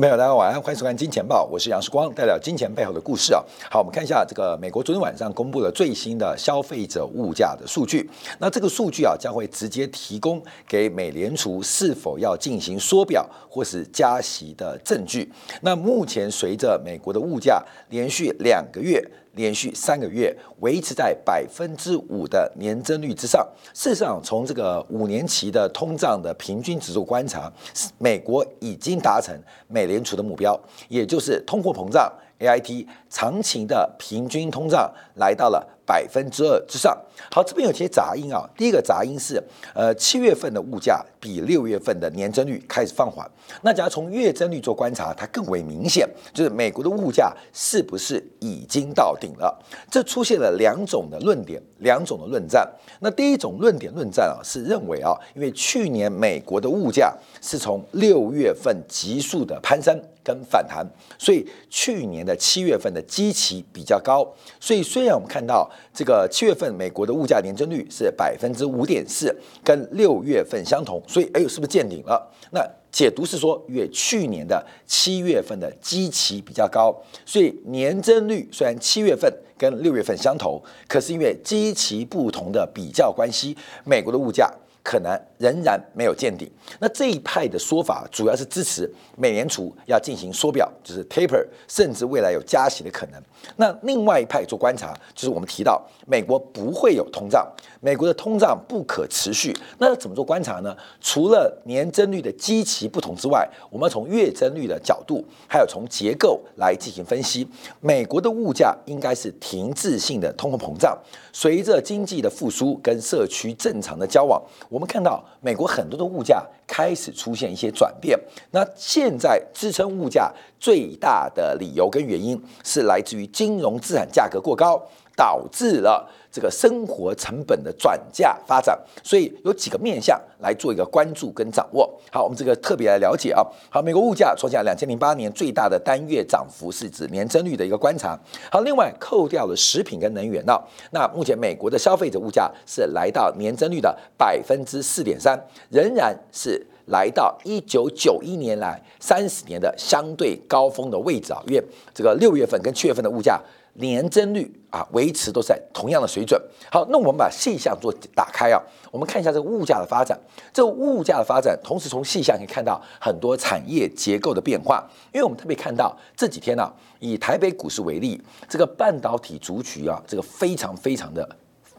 朋友大家晚安，欢迎收看《金钱报》，我是杨世光，带表金钱背后的故事啊。好，我们看一下这个美国昨天晚上公布了最新的消费者物价的数据。那这个数据啊，将会直接提供给美联储是否要进行缩表或是加息的证据。那目前随着美国的物价连续两个月。连续三个月维持在百分之五的年增率之上。事实上，从这个五年期的通胀的平均指数观察，美国已经达成美联储的目标，也就是通货膨胀 （AIT） 长期的平均通胀来到了。百分之二之上。好，这边有些杂音啊。第一个杂音是，呃，七月份的物价比六月份的年增率开始放缓。那假如从月增率做观察，它更为明显，就是美国的物价是不是已经到顶了？这出现了两种的论点，两种的论战。那第一种论点论战啊，是认为啊，因为去年美国的物价是从六月份急速的攀升跟反弹，所以去年的七月份的基期比较高。所以虽然我们看到。这个七月份美国的物价年增率是百分之五点四，跟六月份相同，所以哎呦，是不是见顶了？那解读是说，因为去年的七月份的基期比较高，所以年增率虽然七月份跟六月份相同，可是因为基期不同的比较关系，美国的物价。可能仍然没有见顶。那这一派的说法主要是支持美联储要进行缩表，就是 taper，甚至未来有加息的可能。那另外一派做观察，就是我们提到美国不会有通胀，美国的通胀不可持续。那怎么做观察呢？除了年增率的基期不同之外，我们要从月增率的角度，还有从结构来进行分析。美国的物价应该是停滞性的通货膨胀，随着经济的复苏跟社区正常的交往。我们看到美国很多的物价开始出现一些转变，那现在支撑物价最大的理由跟原因是来自于金融资产价格过高。导致了这个生活成本的转嫁发展，所以有几个面向来做一个关注跟掌握。好，我们这个特别来了解啊。好，美国物价创下两千零八年最大的单月涨幅，是指年增率的一个观察。好，另外扣掉了食品跟能源呢，那目前美国的消费者物价是来到年增率的百分之四点三，仍然是来到一九九一年来三十年的相对高峰的位置啊。因为这个六月份跟七月份的物价。年增率啊，维持都在同样的水准。好，那我们把细项做打开啊，我们看一下这个物价的发展。这个物价的发展，同时从细项可以看到很多产业结构的变化。因为我们特别看到这几天呢，以台北股市为例，这个半导体族群啊，这个非常非常的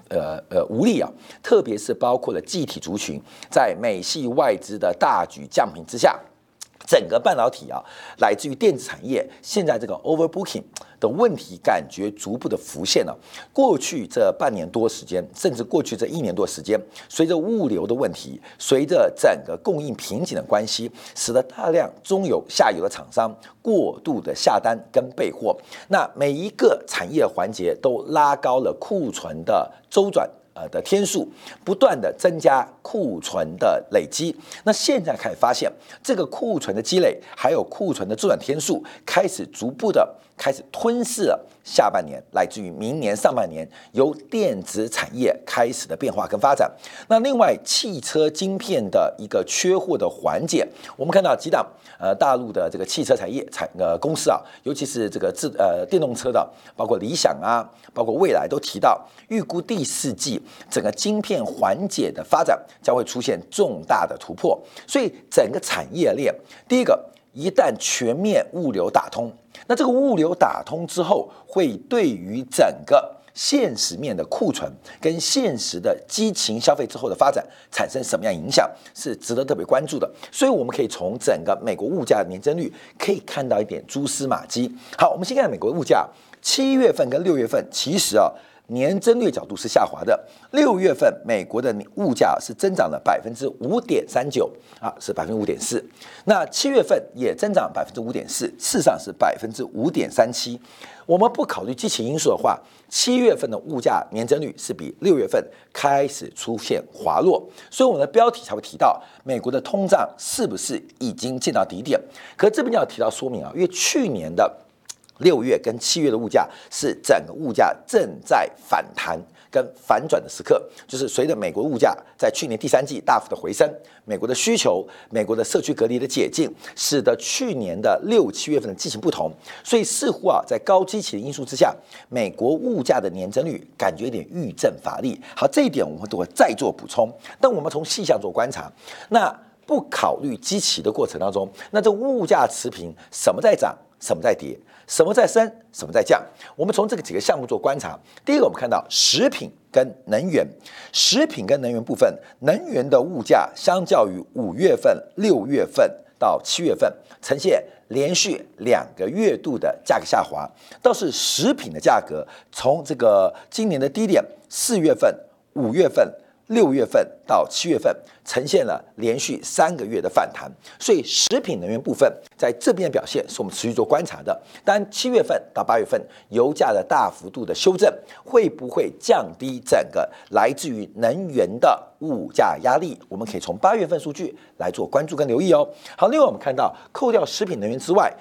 呃呃无力啊，特别是包括了集体族群，在美系外资的大举降频之下。整个半导体啊，来自于电子产业，现在这个 overbooking 的问题感觉逐步的浮现了。过去这半年多时间，甚至过去这一年多时间，随着物流的问题，随着整个供应瓶颈的关系，使得大量中游、下游的厂商过度的下单跟备货，那每一个产业环节都拉高了库存的周转。的天数不断的增加库存的累积，那现在开始发现这个库存的积累，还有库存的周转天数开始逐步的开始吞噬了。下半年来自于明年上半年由电子产业开始的变化跟发展。那另外汽车晶片的一个缺货的缓解，我们看到几档呃大陆的这个汽车产业产呃公司啊，尤其是这个自呃电动车的，包括理想啊，包括未来都提到预估第四季整个晶片缓解的发展将会出现重大的突破。所以整个产业链，第一个一旦全面物流打通。那这个物流打通之后，会对于整个现实面的库存跟现实的激情消费之后的发展产生什么样影响，是值得特别关注的。所以我们可以从整个美国物价的年增率可以看到一点蛛丝马迹。好，我们先看美国物价，七月份跟六月份，其实啊。年增率角度是下滑的，六月份美国的物价是增长了百分之五点三九啊，是百分之五点四。那七月份也增长百分之五点四，事实上是百分之五点三七。我们不考虑基情因素的话，七月份的物价年增率是比六月份开始出现滑落，所以我们的标题才会提到美国的通胀是不是已经见到底点。可这边要提到说明啊，因为去年的。六月跟七月的物价是整个物价正在反弹跟反转的时刻，就是随着美国物价在去年第三季大幅的回升，美国的需求、美国的社区隔离的解禁，使得去年的六七月份的季情不同，所以似乎啊，在高基情的因素之下，美国物价的年增率感觉有点遇震乏力。好，这一点我们都会再做补充。但我们从细项做观察，那不考虑基期的过程当中，那这物价持平，什么在涨，什么在跌？什么在升，什么在降？我们从这个几个项目做观察。第一个，我们看到食品跟能源，食品跟能源部分，能源的物价相较于五月份、六月份到七月份，呈现连续两个月度的价格下滑。倒是食品的价格，从这个今年的低点，四月份、五月份。六月份到七月份呈现了连续三个月的反弹，所以食品能源部分在这边的表现是我们持续做观察的。但七月份到八月份油价的大幅度的修正，会不会降低整个来自于能源的物价压力？我们可以从八月份数据来做关注跟留意哦。好，另外我们看到扣掉食品能源之外，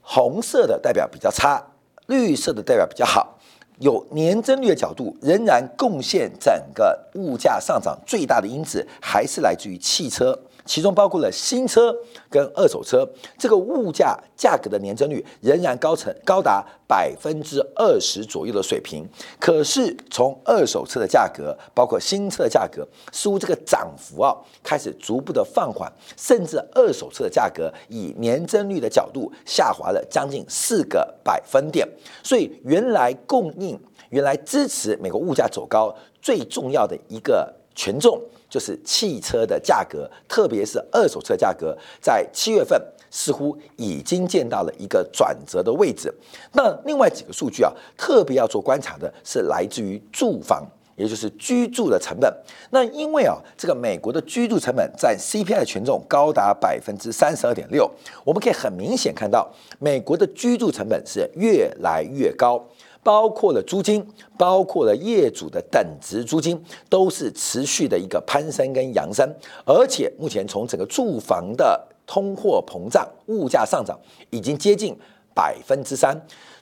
红色的代表比较差，绿色的代表比较好。有年增率的角度，仍然贡献整个物价上涨最大的因子，还是来自于汽车。其中包括了新车跟二手车，这个物价价格的年增率仍然高成高达百分之二十左右的水平。可是从二手车的价格，包括新车的价格，似乎这个涨幅啊开始逐步的放缓，甚至二手车的价格以年增率的角度下滑了将近四个百分点。所以原来供应、原来支持美国物价走高最重要的一个权重。就是汽车的价格，特别是二手车价格，在七月份似乎已经见到了一个转折的位置。那另外几个数据啊，特别要做观察的是来自于住房，也就是居住的成本。那因为啊，这个美国的居住成本占 CPI 的权重高达百分之三十二点六，我们可以很明显看到，美国的居住成本是越来越高。包括了租金，包括了业主的等值租金，都是持续的一个攀升跟扬升，而且目前从整个住房的通货膨胀、物价上涨已经接近百分之三，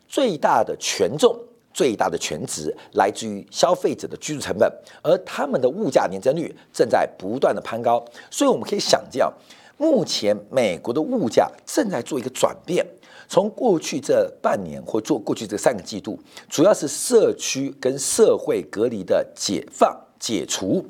最大的权重、最大的权值来自于消费者的居住成本，而他们的物价年增率正在不断的攀高，所以我们可以想见，目前美国的物价正在做一个转变。从过去这半年或做过去这三个季度，主要是社区跟社会隔离的解放解除，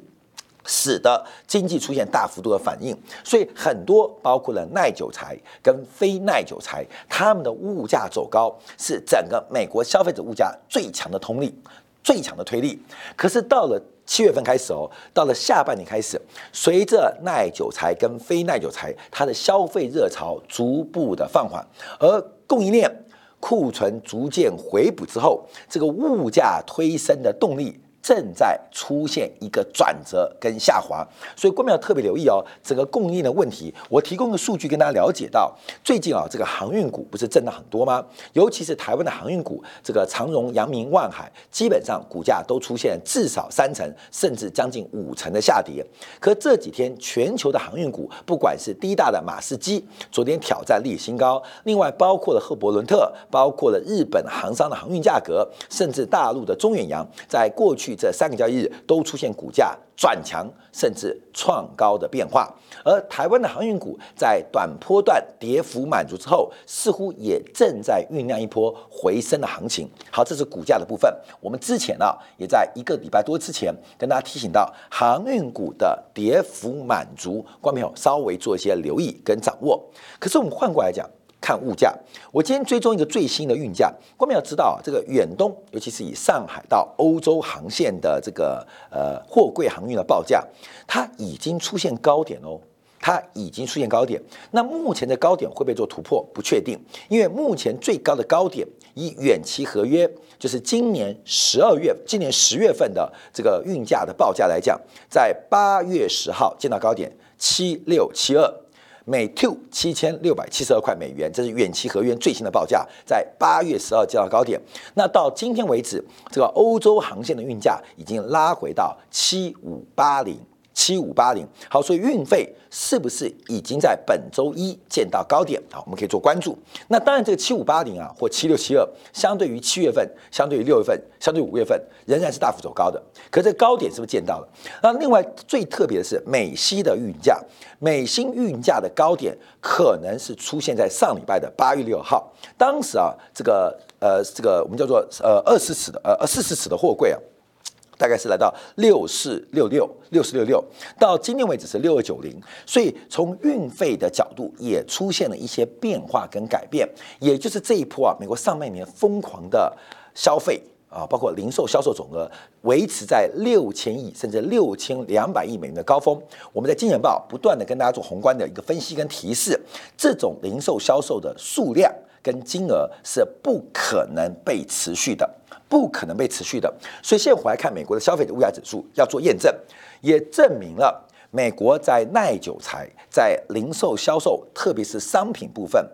使得经济出现大幅度的反应，所以很多包括了耐久材跟非耐久材，他们的物价走高是整个美国消费者物价最强的通力、最强的推力。可是到了七月份开始哦，到了下半年开始，随着耐久材跟非耐久材它的消费热潮逐步的放缓，而供应链库存逐渐回补之后，这个物价推升的动力。正在出现一个转折跟下滑，所以观众要特别留意哦，整个供应的问题。我提供的数据跟大家了解到，最近啊，这个航运股不是震荡很多吗？尤其是台湾的航运股，这个长荣、阳明、万海，基本上股价都出现至少三成，甚至将近五成的下跌。可这几天全球的航运股，不管是第一大的马士基，昨天挑战历史新高，另外包括了赫伯伦特，包括了日本航商的航运价格，甚至大陆的中远洋，在过去。这三个交易日都出现股价转强甚至创高的变化，而台湾的航运股在短波段跌幅满足之后，似乎也正在酝酿一波回升的行情。好，这是股价的部分。我们之前啊，也在一个礼拜多之前跟大家提醒到，航运股的跌幅满足，观众朋友稍微做一些留意跟掌握。可是我们换过来讲。看物价，我今天追踪一个最新的运价。我们要知道啊，这个远东，尤其是以上海到欧洲航线的这个呃货柜航运的报价，它已经出现高点哦，它已经出现高点。那目前的高点会不会做突破？不确定，因为目前最高的高点以远期合约，就是今年十二月、今年十月份的这个运价的报价来讲，在八月十号见到高点七六七二。每 two 七千六百七十二块美元，这是远期合约最新的报价，在八月十二接到高点。那到今天为止，这个欧洲航线的运价已经拉回到七五八零。七五八零。好，所以运费是不是已经在本周一见到高点？好，我们可以做关注。那当然，这个七五八零啊，或七六七二，相对于七月份，相对于六月份，相对于五月份，仍然是大幅走高的。可这高点是不是见到了？那另外最特别的是美西的运价，美新运价的高点可能是出现在上礼拜的八月六号，当时啊，这个。呃，这个我们叫做呃二十尺的呃呃四十尺的货柜啊，大概是来到六四六六六四六六，到今天为止是六二九零，所以从运费的角度也出现了一些变化跟改变，也就是这一波啊，美国上半年疯狂的消费啊，包括零售销售总额维持在六千亿甚至六千两百亿美元的高峰。我们在金钱报不断的跟大家做宏观的一个分析跟提示，这种零售销售的数量。跟金额是不可能被持续的，不可能被持续的。所以现在回来看美国的消费者物价指数要做验证，也证明了美国在耐久材、在零售销售，特别是商品部分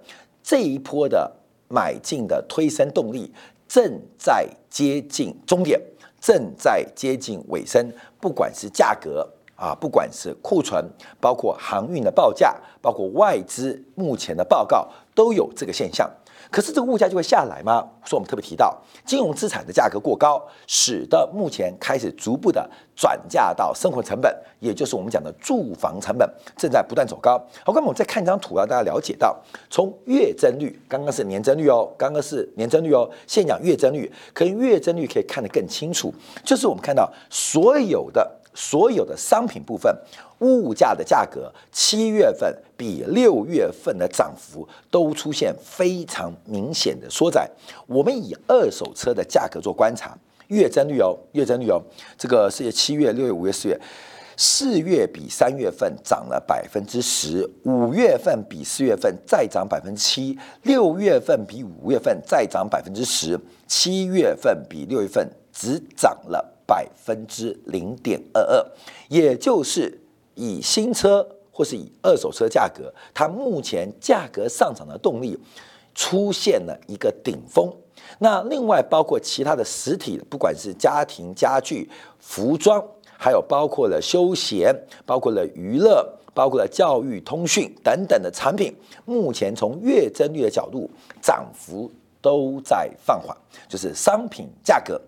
这一波的买进的推升动力正在接近终点，正在接近尾声。不管是价格啊，不管是库存，包括航运的报价，包括外资目前的报告。都有这个现象，可是这个物价就会下来吗？所以我们特别提到金融资产的价格过高，使得目前开始逐步的转嫁到生活成本，也就是我们讲的住房成本正在不断走高。好，那么我们再看一张图啊，大家了解到，从月增率，刚刚是年增率哦，刚刚是年增率哦，现讲月增率，可能月增率可以看得更清楚，就是我们看到所有的。所有的商品部分物价的价格，七月份比六月份的涨幅都出现非常明显的缩窄。我们以二手车的价格做观察，月增率哦，月增率哦，这个是七月、六月、五月、四月，四月比三月份涨了百分之十，五月份比四月份再涨百分之七，六月份比五月份再涨百分之十，七月份比六月份只涨了。百分之零点二二，也就是以新车或是以二手车价格，它目前价格上涨的动力出现了一个顶峰。那另外包括其他的实体，不管是家庭家具、服装，还有包括了休闲、包括了娱乐、包括了教育通讯等等的产品，目前从月增率的角度，涨幅都在放缓，就是商品价格。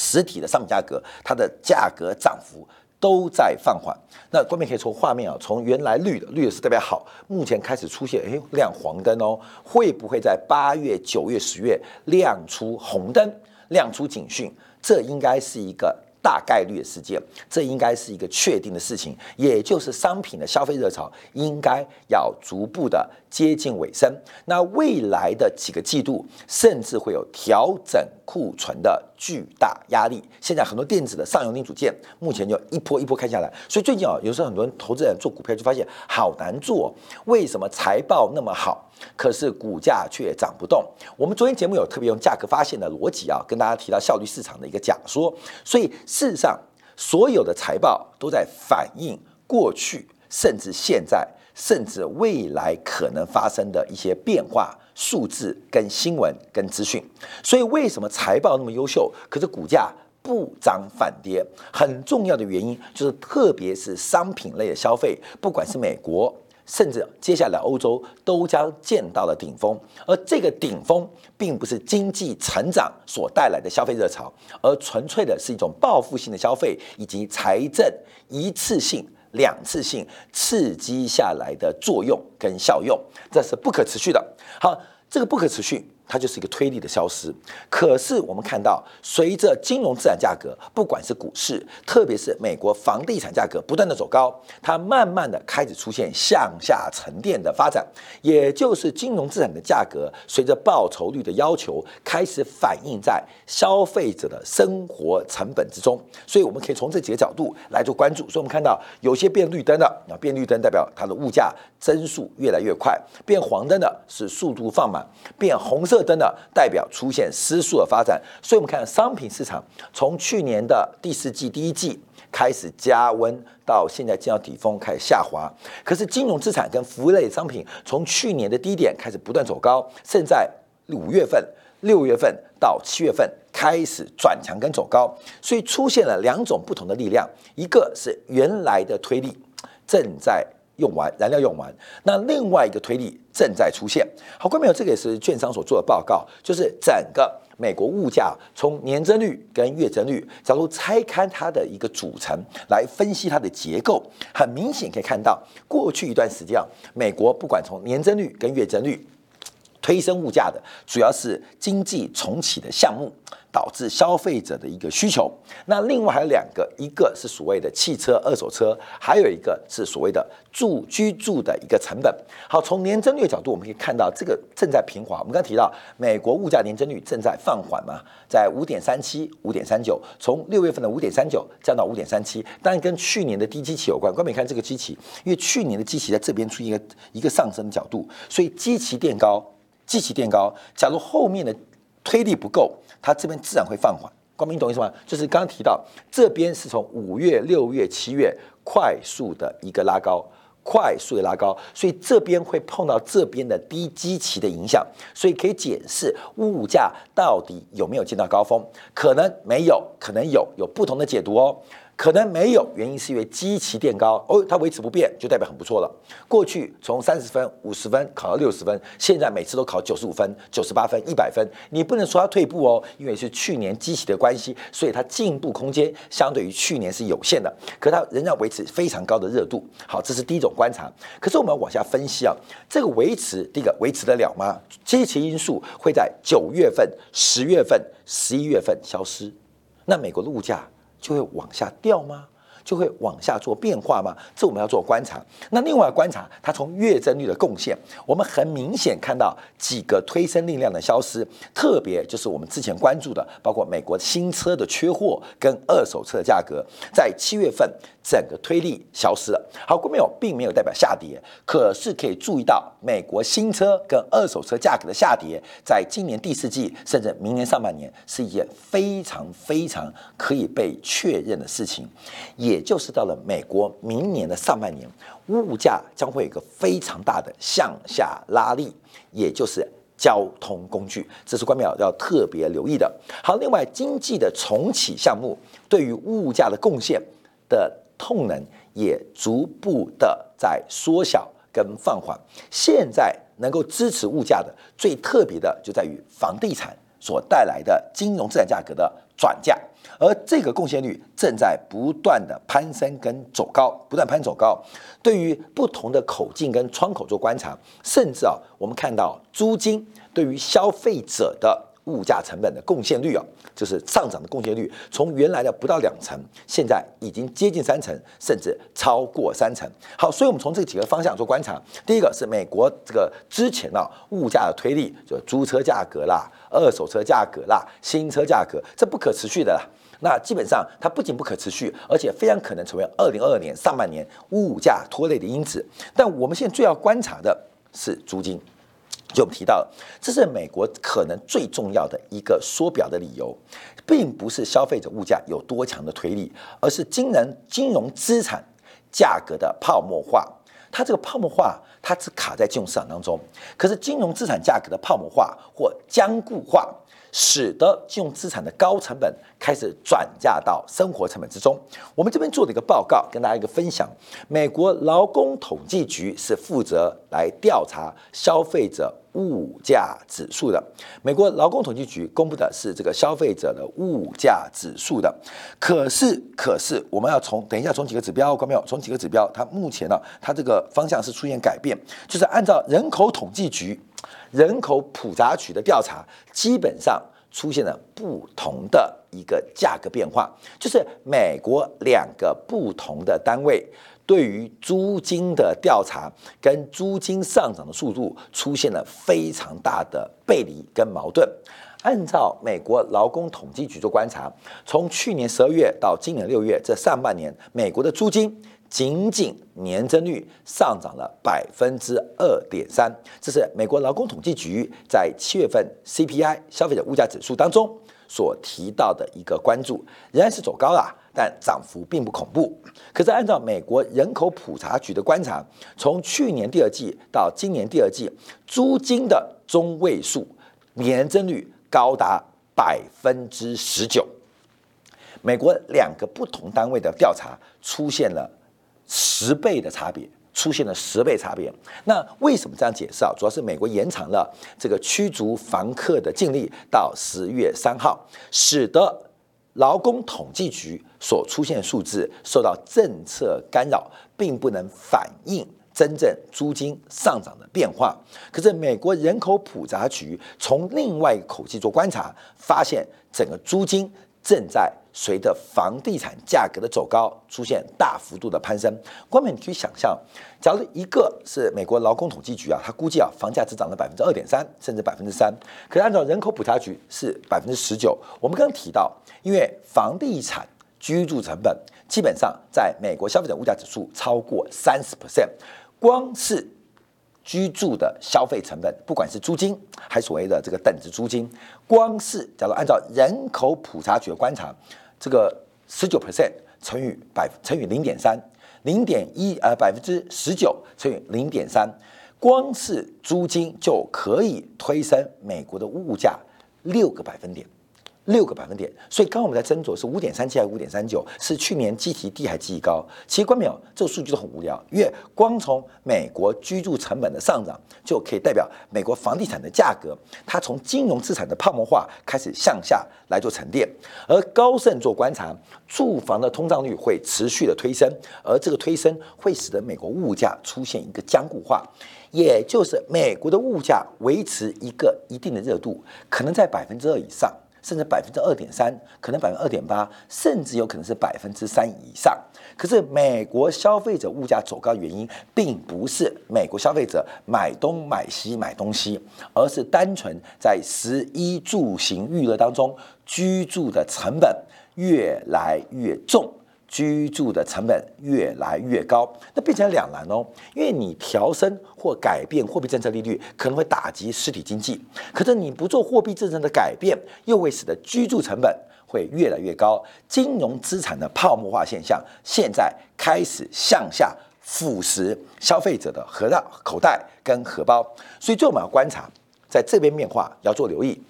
实体的商品价格，它的价格涨幅都在放缓。那观众可以从画面啊，从原来绿的绿的是特别好，目前开始出现哎亮黄灯哦，会不会在八月、九月、十月亮出红灯，亮出警讯？这应该是一个。大概率的事件，这应该是一个确定的事情，也就是商品的消费热潮应该要逐步的接近尾声。那未来的几个季度，甚至会有调整库存的巨大压力。现在很多电子的上游零组件，目前就一波一波看下来。所以最近啊，有时候很多人投资人做股票就发现好难做，为什么财报那么好？可是股价却涨不动。我们昨天节目有特别用价格发现的逻辑啊，跟大家提到效率市场的一个假说。所以事实上，所有的财报都在反映过去，甚至现在，甚至未来可能发生的一些变化、数字跟新闻跟资讯。所以为什么财报那么优秀，可是股价不涨反跌？很重要的原因就是，特别是商品类的消费，不管是美国。甚至接下来欧洲都将见到了顶峰，而这个顶峰并不是经济成长所带来的消费热潮，而纯粹的是一种报复性的消费以及财政一次性、两次性刺激下来的作用跟效用，这是不可持续的。好，这个不可持续。它就是一个推力的消失。可是我们看到，随着金融资产价格，不管是股市，特别是美国房地产价格不断的走高，它慢慢的开始出现向下沉淀的发展。也就是金融资产的价格，随着报酬率的要求，开始反映在消费者的生活成本之中。所以我们可以从这几个角度来做关注。所以我们看到有些变绿灯的，啊，变绿灯代表它的物价增速越来越快；变黄灯的是速度放慢；变红色。灯的代表出现失速的发展，所以我们看商品市场从去年的第四季、第一季开始加温，到现在见到底峰开始下滑。可是金融资产跟服务类商品从去年的低点开始不断走高，甚至在五月份六月份到七月份开始转强跟走高，所以出现了两种不同的力量，一个是原来的推力正在用完，燃料用完，那另外一个推力正在出现。好，各位朋友，这个也是券商所做的报告，就是整个美国物价从年增率跟月增率，假如拆开它的一个组成来分析它的结构，很明显可以看到，过去一段时间啊，美国不管从年增率跟月增率。推升物价的主要是经济重启的项目，导致消费者的一个需求。那另外还有两个，一个是所谓的汽车二手车，还有一个是所谓的住居住的一个成本。好，从年增率角度，我们可以看到这个正在平滑。我们刚提到美国物价年增率正在放缓嘛，在五点三七、五点三九，从六月份的五点三九降到五点三七，当然跟去年的低基期有关。关美看这个基期，因为去年的基期在这边出现一个一个上升的角度，所以基期垫高。基期垫高，假如后面的推力不够，它这边自然会放缓。光明你懂意思吗？就是刚刚提到，这边是从五月、六月、七月快速的一个拉高，快速的拉高，所以这边会碰到这边的低基期的影响，所以可以解释物价到底有没有见到高峰？可能没有，可能有，有不同的解读哦。可能没有，原因是因为基期垫高哦，它维持不变就代表很不错了。过去从三十分、五十分考到六十分，现在每次都考九十五分、九十八分、一百分，你不能说它退步哦，因为是去年基期的关系，所以它进步空间相对于去年是有限的，可它仍然维持非常高的热度。好，这是第一种观察。可是我们往下分析啊，这个维持第一个维持得了吗？基期因素会在九月份、十月份、十一月份消失，那美国的物价。就会往下掉吗？就会往下做变化吗？这我们要做观察。那另外观察它从月增率的贡献，我们很明显看到几个推升力量的消失，特别就是我们之前关注的，包括美国新车的缺货跟二手车的价格，在七月份。整个推力消失了，好，没有，并没有代表下跌，可是可以注意到美国新车跟二手车价格的下跌，在今年第四季甚至明年上半年是一件非常非常可以被确认的事情，也也就是到了美国明年的上半年，物价将会有一个非常大的向下拉力，也就是交通工具，这是关淼要特别留意的。好，另外经济的重启项目对于物价的贡献的。动能也逐步的在缩小跟放缓。现在能够支持物价的最特别的就在于房地产所带来的金融资产价格的转嫁，而这个贡献率正在不断的攀升跟走高，不断攀走高。对于不同的口径跟窗口做观察，甚至啊，我们看到租金对于消费者的。物价成本的贡献率啊，就是上涨的贡献率，从原来的不到两成，现在已经接近三成，甚至超过三成。好，所以我们从这几个方向做观察。第一个是美国这个之前啊物价的推力，就租车价格啦、二手车价格啦、新车价格，这不可持续的啦。那基本上它不仅不可持续，而且非常可能成为二零二二年上半年物价拖累的因子。但我们现在最要观察的是租金。就我们提到，这是美国可能最重要的一个缩表的理由，并不是消费者物价有多强的推力，而是金融金融资产价格的泡沫化。它这个泡沫化，它只卡在金融市场当中，可是金融资产价格的泡沫化或僵固化。使得金融资产的高成本开始转嫁到生活成本之中。我们这边做的一个报告，跟大家一个分享。美国劳工统计局是负责来调查消费者物价指数的。美国劳工统计局公布的是这个消费者的物价指数的。可是，可是我们要从等一下从几个指标，关没有？从几个指标，它目前呢，它这个方向是出现改变，就是按照人口统计局。人口普查局的调查基本上出现了不同的一个价格变化，就是美国两个不同的单位对于租金的调查跟租金上涨的速度出现了非常大的背离跟矛盾。按照美国劳工统计局做观察，从去年十二月到今年六月这上半年，美国的租金。仅仅年增率上涨了百分之二点三，这是美国劳工统计局在七月份 CPI 消费者物价指数当中所提到的一个关注，仍然是走高了，但涨幅并不恐怖。可是按照美国人口普查局的观察，从去年第二季到今年第二季，租金的中位数年增率高达百分之十九。美国两个不同单位的调查出现了十倍的差别，出现了十倍差别。那为什么这样解释啊？主要是美国延长了这个驱逐房客的禁令到十月三号，使得劳工统计局所出现数字受到政策干扰，并不能反映真正租金上涨的变化。可是美国人口普查局从另外一个口径做观察，发现整个租金正在。随着房地产价格的走高，出现大幅度的攀升。光美，你可以想象，假如一个是美国劳工统计局啊，它估计啊，房价只涨了百分之二点三，甚至百分之三。可是按照人口普查局是百分之十九。我们刚刚提到，因为房地产居住成本基本上在美国消费者物价指数超过三十 percent，光是。居住的消费成本，不管是租金还所谓的这个等值租金，光是假如按照人口普查局的观察，这个十九 percent 乘以百乘以零点三，零点一呃百分之十九乘以零点三，光是租金就可以推升美国的物价六个百分点。六个百分点，所以刚刚我们在斟酌是五点三七还是五点三九，是去年基提低还是基提高？其实关淼这个数据都很无聊，因为光从美国居住成本的上涨就可以代表美国房地产的价格，它从金融资产的泡沫化开始向下来做沉淀。而高盛做观察，住房的通胀率会持续的推升，而这个推升会使得美国物价出现一个僵固化，也就是美国的物价维持一个一定的热度，可能在百分之二以上。甚至百分之二点三，可能百分之二点八，甚至有可能是百分之三以上。可是美国消费者物价走高原因，并不是美国消费者买东买西买东西，而是单纯在十一住行娱乐当中居住的成本越来越重。居住的成本越来越高，那变成两难哦。因为你调升或改变货币政策利率，可能会打击实体经济；可是你不做货币政策的改变，又会使得居住成本会越来越高。金融资产的泡沫化现象现在开始向下腐蚀消费者的荷袋、口袋跟荷包。所以，最后我们要观察，在这边变化要做留意，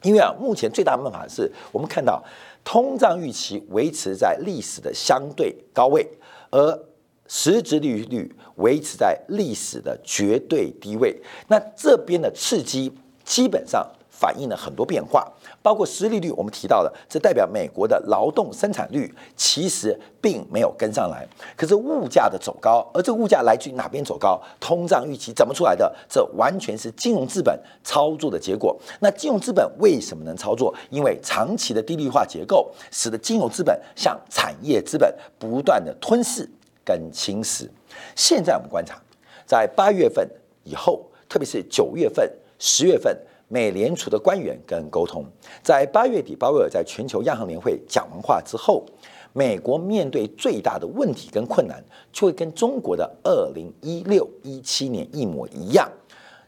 因为啊，目前最大的办法是我们看到。通胀预期维持在历史的相对高位，而实质利率维持在历史的绝对低位。那这边的刺激基本上。反映了很多变化，包括失利率，我们提到的，这代表美国的劳动生产率其实并没有跟上来。可是物价的走高，而这个物价来自于哪边走高？通胀预期怎么出来的？这完全是金融资本操作的结果。那金融资本为什么能操作？因为长期的低利化结构，使得金融资本向产业资本不断的吞噬跟侵蚀。现在我们观察，在八月份以后，特别是九月份、十月份。美联储的官员跟沟通，在八月底，鲍威尔在全球央行年会讲完话之后，美国面对最大的问题跟困难，就会跟中国的二零一六一七年一模一样，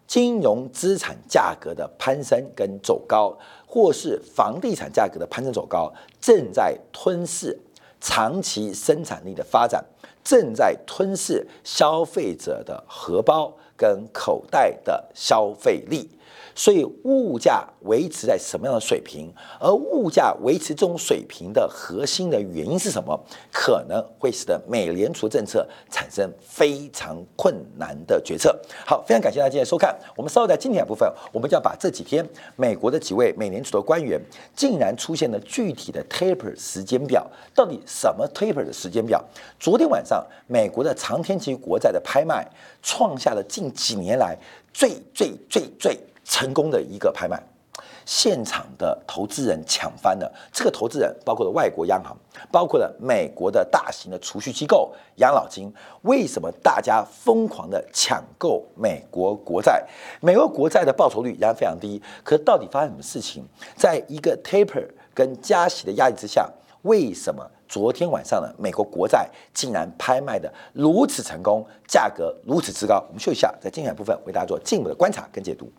金融资产价格的攀升跟走高，或是房地产价格的攀升走高，正在吞噬长期生产力的发展，正在吞噬消费者的荷包跟口袋的消费力。所以物价维持在什么样的水平？而物价维持这种水平的核心的原因是什么？可能会使得美联储政策产生非常困难的决策。好，非常感谢大家今天收看。我们稍后在今天部分，我们就要把这几天美国的几位美联储的官员竟然出现了具体的 taper 时间表，到底什么 taper 的时间表？昨天晚上美国的长天期国债的拍卖创下了近几年来最最最最。成功的一个拍卖，现场的投资人抢翻了。这个投资人包括了外国央行，包括了美国的大型的储蓄机构、养老金。为什么大家疯狂的抢购美国国债？美国国债的报酬率仍然非常低。可到底发生什么事情？在一个 taper 跟加息的压力之下，为什么昨天晚上的美国国债竟然拍卖的如此成功，价格如此之高？我们休息一下，在精彩部分为大家做进一步的观察跟解读。